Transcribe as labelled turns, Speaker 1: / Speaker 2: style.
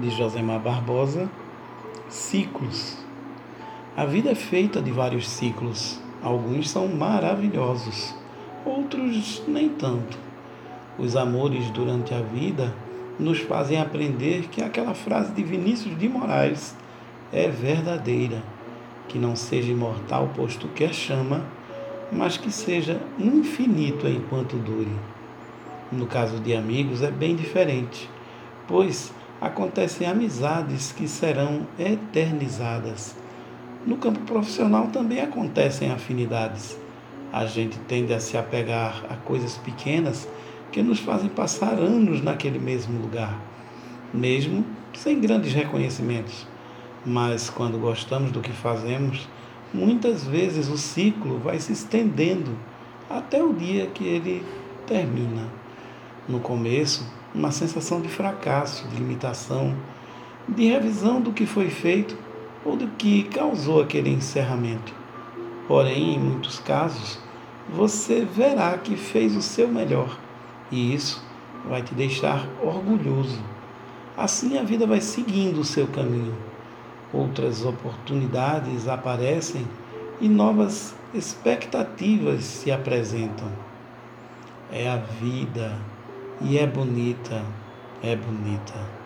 Speaker 1: de Josemar Barbosa, Ciclos. A vida é feita de vários ciclos. Alguns são maravilhosos, outros nem tanto. Os amores durante a vida nos fazem aprender que aquela frase de Vinícius de Moraes é verdadeira, que não seja imortal posto que a chama, mas que seja infinito enquanto dure. No caso de amigos é bem diferente, pois acontecem amizades que serão eternizadas. No campo profissional também acontecem afinidades. A gente tende a se apegar a coisas pequenas que nos fazem passar anos naquele mesmo lugar, mesmo sem grandes reconhecimentos. Mas quando gostamos do que fazemos, muitas vezes o ciclo vai se estendendo até o dia que ele termina. No começo, uma sensação de fracasso, de limitação, de revisão do que foi feito ou do que causou aquele encerramento. Porém, em muitos casos, você verá que fez o seu melhor e isso vai te deixar orgulhoso. Assim a vida vai seguindo o seu caminho. Outras oportunidades aparecem e novas expectativas se apresentam. É a vida e é bonita, é bonita.